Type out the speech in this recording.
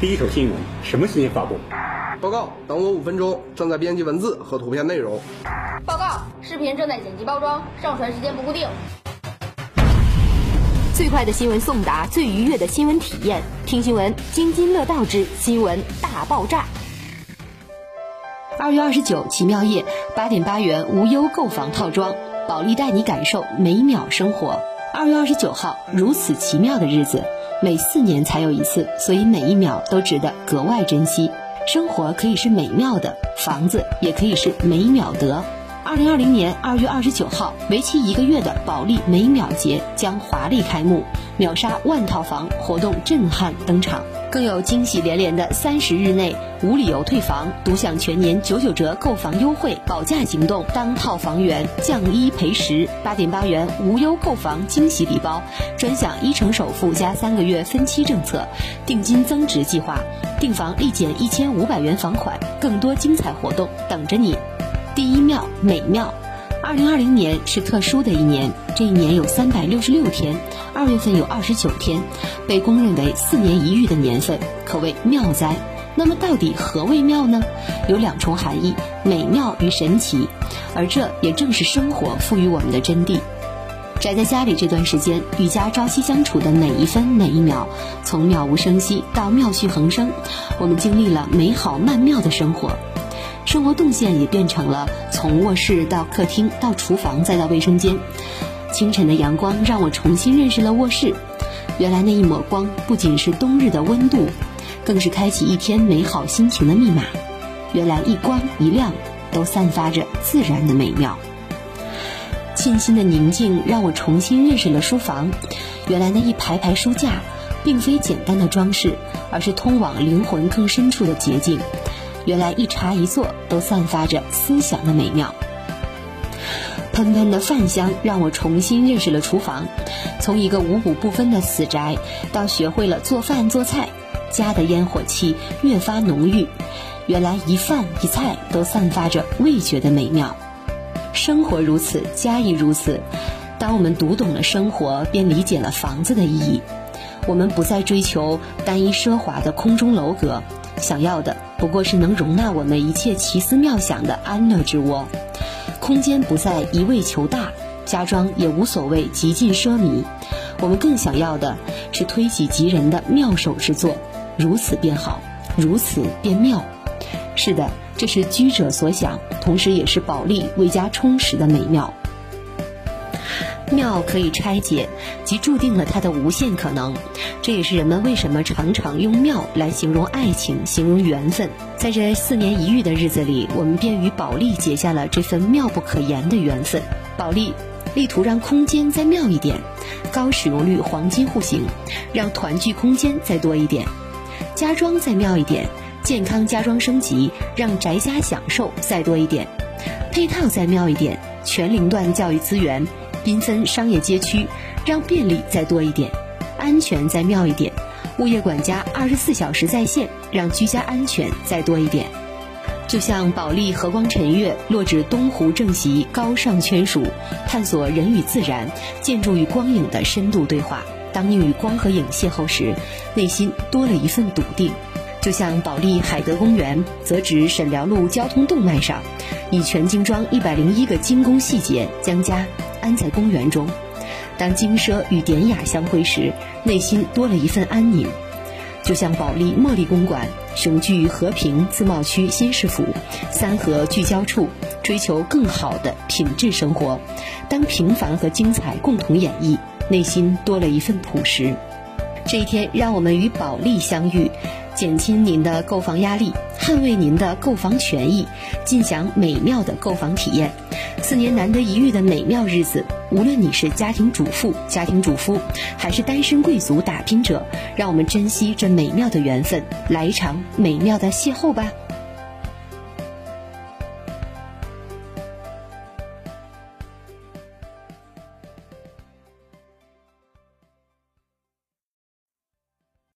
第一手新闻，什么新鲜发布？报告，等我五分钟，正在编辑文字和图片内容。报告，视频正在剪辑包装，上传时间不固定。最快的新闻送达，最愉悦的新闻体验，听新闻津津乐道之新闻大爆炸。二月二十九，奇妙夜，八点八元无忧购房套装，保利带你感受每秒生活。二月二十九号，如此奇妙的日子。每四年才有一次，所以每一秒都值得格外珍惜。生活可以是美妙的，房子也可以是美秒得。二零二零年二月二十九号，为期一个月的保利美秒节将华丽开幕，秒杀万套房活动震撼登场。更有惊喜连连的三十日内无理由退房，独享全年九九折购房优惠，保价行动当套房源降一赔十，八点八元无忧购房惊喜礼包，专享一成首付加三个月分期政策，定金增值计划，订房立减一千五百元房款，更多精彩活动等着你。第一妙美妙。二零二零年是特殊的一年，这一年有三百六十六天，二月份有二十九天，被公认为四年一遇的年份，可谓妙哉。那么到底何谓妙呢？有两重含义：美妙与神奇。而这也正是生活赋予我们的真谛。宅在家里这段时间，与家朝夕相处的每一分每一秒，从妙无声息到妙趣横生，我们经历了美好曼妙的生活。生活动线也变成了从卧室到客厅到厨房再到卫生间。清晨的阳光让我重新认识了卧室，原来那一抹光不仅是冬日的温度，更是开启一天美好心情的密码。原来一光一亮都散发着自然的美妙。沁心的宁静让我重新认识了书房，原来那一排排书架并非简单的装饰，而是通往灵魂更深处的捷径。原来一茶一坐都散发着思想的美妙，喷喷的饭香让我重新认识了厨房，从一个五谷不分的死宅，到学会了做饭做菜，家的烟火气越发浓郁。原来一饭一菜都散发着味觉的美妙，生活如此，家亦如此。当我们读懂了生活，便理解了房子的意义。我们不再追求单一奢华的空中楼阁。想要的不过是能容纳我们一切奇思妙想的安乐之窝，空间不再一味求大，家装也无所谓极尽奢靡，我们更想要的是推己及人的妙手之作，如此便好，如此便妙。是的，这是居者所想，同时也是保利为家充实的美妙。妙可以拆解，即注定了它的无限可能。这也是人们为什么常常用妙来形容爱情、形容缘分。在这四年一遇的日子里，我们便与保利结下了这份妙不可言的缘分。保利力图让空间再妙一点，高使用率黄金户型，让团聚空间再多一点；家装再妙一点，健康家装升级，让宅家享受再多一点；配套再妙一点，全龄段教育资源。缤纷商业街区，让便利再多一点，安全再妙一点，物业管家二十四小时在线，让居家安全再多一点。就像保利和光晨悦落至东湖正席高尚圈属，探索人与自然、建筑与光影的深度对话。当你与光和影邂逅时，内心多了一份笃定。就像保利海德公园，则指沈辽路交通动脉上，以全精装一百零一个精工细节将家。安在公园中，当精奢与典雅相会时，内心多了一份安宁。就像保利茉莉公馆，雄踞和平自贸区新市府三河聚焦处，追求更好的品质生活。当平凡和精彩共同演绎，内心多了一份朴实。这一天，让我们与保利相遇，减轻您的购房压力，捍卫您的购房权益，尽享美妙的购房体验。四年难得一遇的美妙日子，无论你是家庭主妇、家庭主夫，还是单身贵族打拼者，让我们珍惜这美妙的缘分，来一场美妙的邂逅吧。